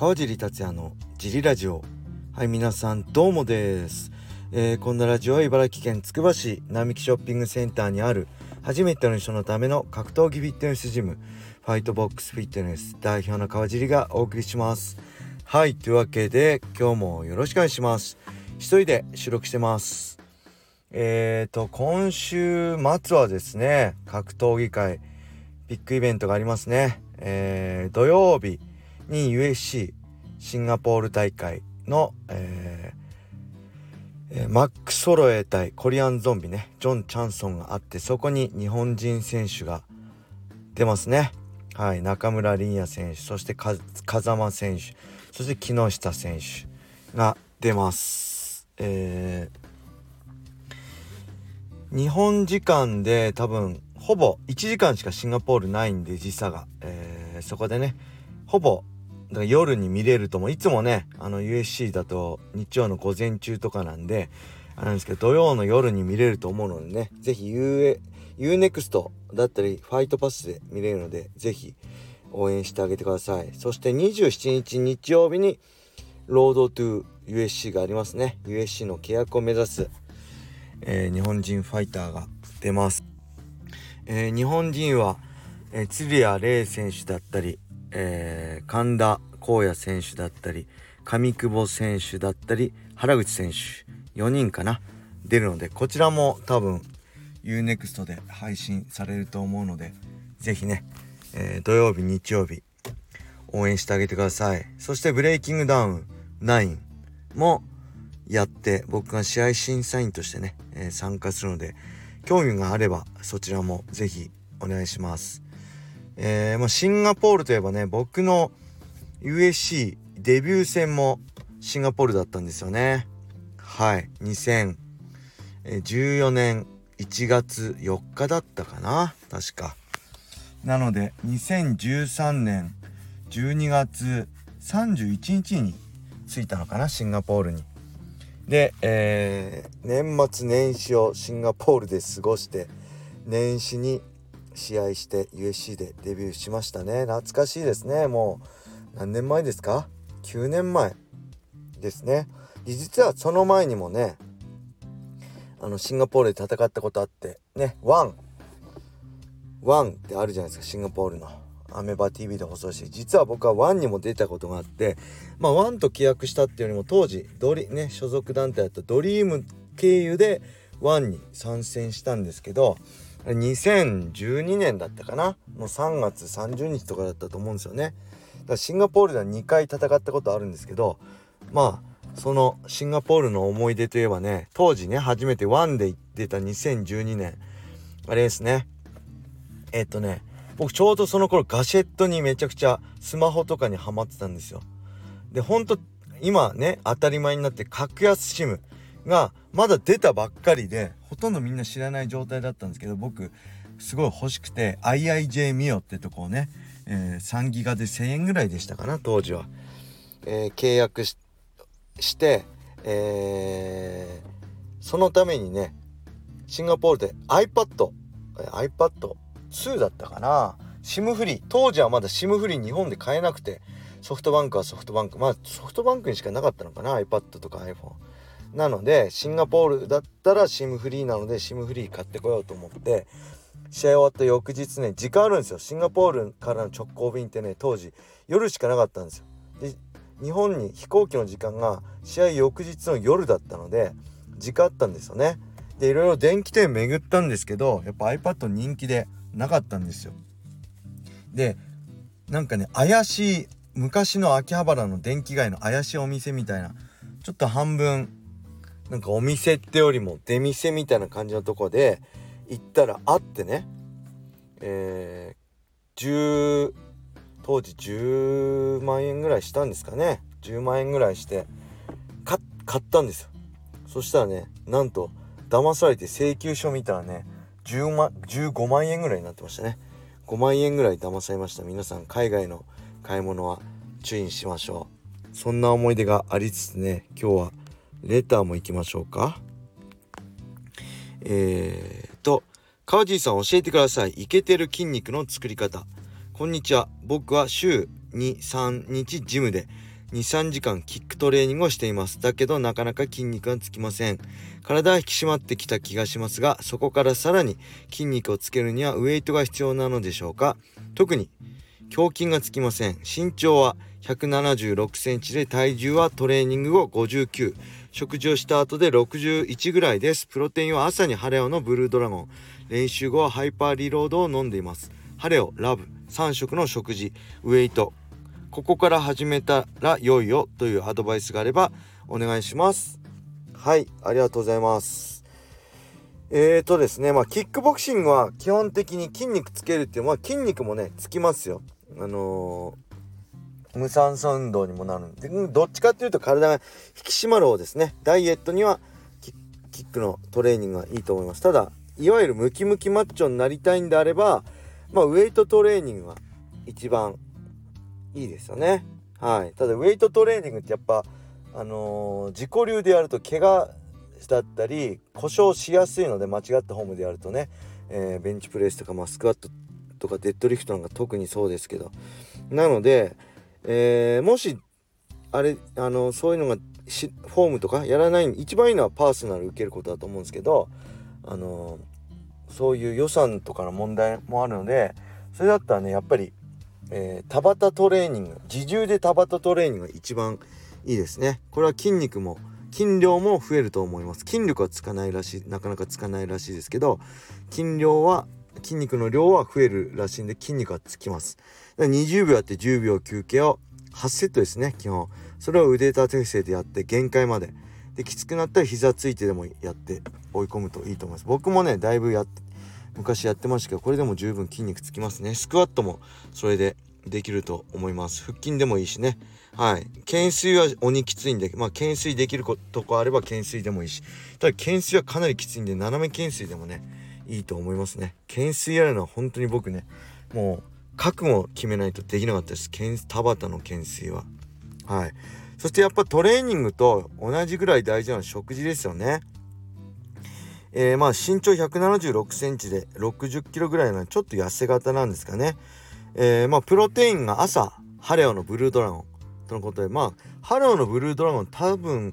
川尻達也のジリラジオ。はい皆さんどうもです、えー、こんなラジオは茨城県つくば市並木ショッピングセンターにある初めての人のための格闘技フィットネスジムファイトボックスフィットネス代表の川尻がお送りします。はいというわけで今日もよろしくお願いします。一人で収録してます。えーと今週末はですね格闘技界ビッグイベントがありますね。えー、土曜日に USC シンガポール大会の、えー、マック・ソロエ対コリアンゾンビねジョン・チャンソンがあってそこに日本人選手が出ますね。はい中村凛也選手そして風間選手そして木下選手が出ます。えー、日本時間で多分ほぼ1時間しかシンガポールないんで時差が、えー、そこでねほぼだから夜に見れるともいつもねあの USC だと日曜の午前中とかなんであれなんですけど土曜の夜に見れると思うのでね是非 UNEXT だったりファイトパスで見れるので是非応援してあげてください。そして27日日曜日にロードトゥ USC がありますね。USC の契約を目指す、えー、日本人ファイターが出ます、えー、日本人は、えー、鶴谷玲選手だったりえー、神田光也選手だったり上久保選手だったり原口選手4人かな出るのでこちらも多分 UNEXT で配信されると思うので是非ね、えー、土曜日日曜日応援してあげてください。そしてブレイキングダウン9もやって僕が試合審査員としてね、えー、参加するので興味があればそちらも是非お願いします。えー、まあ、シンガポールといえばね僕の USC デビュー戦もシンガポールだったんですよね。はい。2014年1月4日だったかな。確か。なので2013年12月31日に着いたのかなシンガポールに。で、えー、年末年始をシンガポールで過ごして年始に試合して USC でデビューしましたね。懐かしいですね。もう何年前ですか？9年前ですね。実はその前にもねあのシンガポールで戦ったことあってねワンONE ってあるじゃないですか。シンガポールの。アベマ TV で放送して。実は僕は ONE にも出たことがあってまあ ONE と契約したっていうよりも当時ドリね所属団体だった DREAM 経由で ONE に参戦したんですけど2012年だったかな。もう3月30日とかだったと思うんですよね。だからシンガポールでは2回戦ったことあるんですけどまあそのシンガポールの思い出といえばね当時ね初めて ONE で出た2012年あれですね。えっとね僕ちょうどその頃ガシェットにめちゃくちゃスマホとかにハマってたんですよ。でほんと今ね当たり前になって格安 SIM がまだ出たばっかりでほとんどみんな知らない状態だったんですけど僕すごい欲しくて IIJ ミオってとこをね、えー、3ギガで1000円ぐらいでしたかな当時は、えー、契約して、えー、そのためにねシンガポールで iPad iPad2 だったかな SIM フリー。当時はまだ SIM フリー日本で買えなくてソフトバンクはソフトバンク。まあソフトバンクにしかなかったのかな iPad とか iPhone なのでシンガポールだったら SIM フリーなので SIM フリー買ってこようと思って試合終わった翌日ね時間あるんですよ。シンガポールからの直行便ってね当時夜しかなかったんですよ。で日本に飛行機の時間が試合翌日の夜だったので時間あったんですよね。でいろいろ電気店巡ったんですけどやっぱ iPad 人気でなかったんですよ。でなんかね怪しい昔の秋葉原の電気街の怪しいお店みたいなちょっと半分なんかお店ってよりも出店みたいな感じのとこで行ったらあってね。えー、10当時10万円ぐらいしたんですかね。10万円ぐらいして買ったんですよ。そしたらねなんと騙されて請求書見たらね10万15万円ぐらいになってましたね。5万円ぐらい騙されました。皆さん海外の買い物は注意しましょう。そんな思い出がありつつね今日はレターも行きましょうか。えーと、川尻さん教えてください。イケてる筋肉の作り方。こんにちは。僕は週2、3日ジムで23時間キックトレーニングをしていますだけどなかなか筋肉がつきません体は引き締まってきた気がしますがそこからさらに筋肉をつけるにはウエイトが必要なのでしょうか特に胸筋がつきません。身長は176センチで体重はトレーニング後59食事をした後で61ぐらいです。プロテインは朝にハレオのブルードラゴン。練習後はハイパーリロードを飲んでいます。ハレオラブ。3食の食事。ウエイト。ここから始めたら良いよというアドバイスがあればお願いします。はいありがとうございます。えーとですねまあキックボクシングは基本的に筋肉つけるっていうのは筋肉もねつきますよ。あのー無酸素運動にもなるんでどっちかっていうと体が引き締まる方ですね。ダイエットにはキックのトレーニングがいいと思います。ただいわゆるムキムキマッチョになりたいんであればまあウエイトトレーニングが一番いいですよね。はい。ただウエイトトレーニングってやっぱあのー、自己流でやると怪我だったり故障しやすいので間違ったフォームでやるとね、えー、ベンチプレスとか、まあ、スクワットとかデッドリフトなんか特にそうですけど。なのでえー、もしあれあのそういうのがしフォームとかやらない一番いいのはパーソナル受けることだと思うんですけどあのそういう予算とかの問題もあるのでそれだったらねやっぱり、えー、田畑トレーニング自重で田畑トレーニングが一番いいですね。これは筋肉も筋量も増えると思います。筋力はつかないらしいなかなかつかないらしいですけど筋量は筋肉の量は増えるらしいんで筋肉はつきます。20秒やって10秒休憩を8セットですね基本。それを腕立て伏せでやって限界まで。できつくなったら膝ついてでもやって追い込むといいと思います。僕もねだいぶやって昔やってましたけどこれでも十分筋肉つきますね。スクワットもそれでできると思います。腹筋でもいいしね。はい。懸垂は鬼きついんでまあ懸垂できるとこあれば懸垂でもいいし。ただ懸垂はかなりきついんで斜め懸垂でもねいいと思いますね。懸垂やるのは本当に僕ねもう覚悟を決めないとできなかったです。田畑の懸垂は。はい。そしてやっぱトレーニングと同じぐらい大事なのは食事ですよね。えー、まあ身長176センチで60キロぐらいのちょっと痩せ型なんですかね。えー、まあプロテインが朝ハレオのブルードラゴンとのことでまあハレオのブルードラゴン多分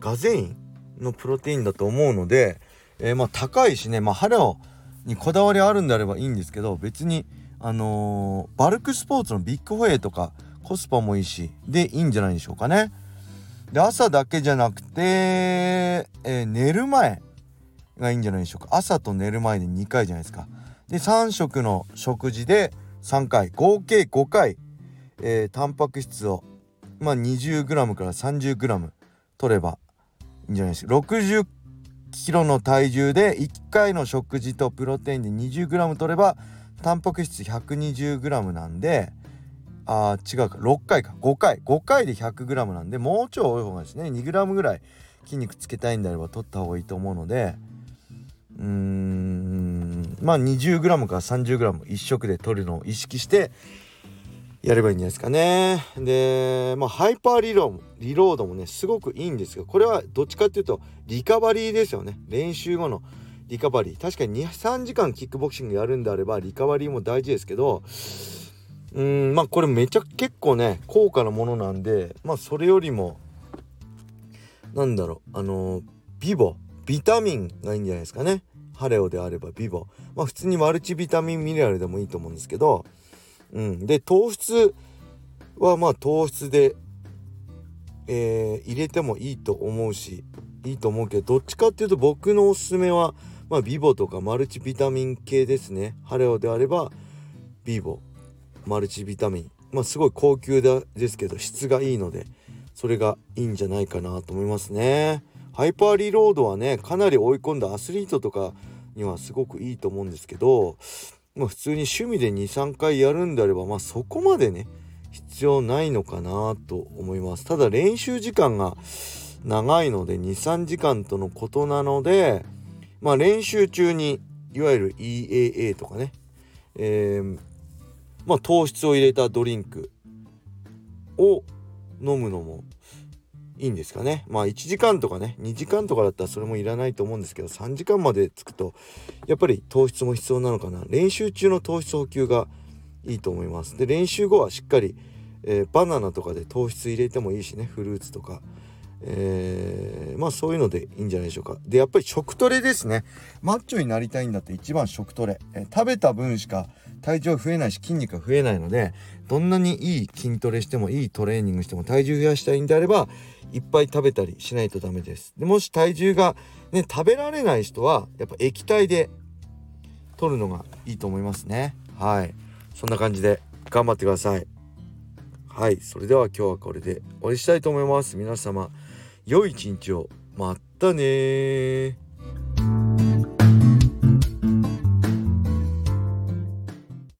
ガゼインのプロテインだと思うので、えー、まあ高いしねまあハレオにこだわりあるんであればいいんですけど別にあのー、バルクスポーツのビッグホエイとかコスパもいいしでいいんじゃないでしょうかね。で朝だけじゃなくて、えー、寝る前がいいんじゃないでしょうか朝と寝る前で2回じゃないですか。で3食の食事で3回合計5回、えー、タンパク質をまあ 20g から 30g 取ればいいんじゃないですか60キロの体重で1回の食事とプロテインで 20g 取ればタンパク質 120g なんであ違うか6回か5回。5回で 100g なんでもうちょい多い方がですね。2g ぐらい筋肉つけたいんであれば取った方がいいと思うのでうーんまあ 20g から 30g1 食で取るのを意識してやればいいんじゃないですかね。で、まあ、ハイパーリロリロードもね、すごくいいんですが、これはどっちかっていうと、リカバリーですよね。練習後のリカバリー。確かに2、3時間キックボクシングやるんであれば、リカバリーも大事ですけど、うん、まあ、これめちゃ結構ね、高価なものなんで、まあ、それよりも、なんだろう、あのビボ、ビタミンがいいんじゃないですかね。ハレオであればビボ。まあ、普通にマルチビタミンミネラルでもいいと思うんですけど、うん、で糖質はまあ糖質で、えー、入れてもいいと思うしいいと思うけどどっちかっていうと僕のおすすめはまあビボとかマルチビタミン系ですね。ハレオであればビボマルチビタミン。まあすごい高級ですけど質がいいのでそれがいいんじゃないかなと思いますね。ハイパーリロードはねかなり追い込んだアスリートとかにはすごくいいと思うんですけどまあ普通に趣味で23回やるんであればまあそこまでね必要ないのかなと思います。ただ練習時間が長いので23時間とのことなのでまあ練習中にいわゆる EAA とかね、えー、まあ糖質を入れたドリンクを飲むのもいいんですかね。まあ1時間とかね2時間とかだったらそれもいらないと思うんですけど3時間までつくとやっぱり糖質も必要なのかな。練習中の糖質補給がいいと思います。で練習後はしっかり、えー、バナナとかで糖質入れてもいいしね。フルーツとか。えー、まあそういうのでいいんじゃないでしょうか。でやっぱり食トレですね。マッチョになりたいんだって一番食トレ、え、食べた分しか体重は増えないし筋肉が増えないのでどんなにいい筋トレしてもいいトレーニングしても体重増やしたいんであればいっぱい食べたりしないとダメです。でもし体重がね食べられない人はやっぱ液体で取るのがいいと思いますね。はい。そんな感じで頑張ってください。はい。それでは今日はこれで終わりしたいと思います。皆様良い一日を。またね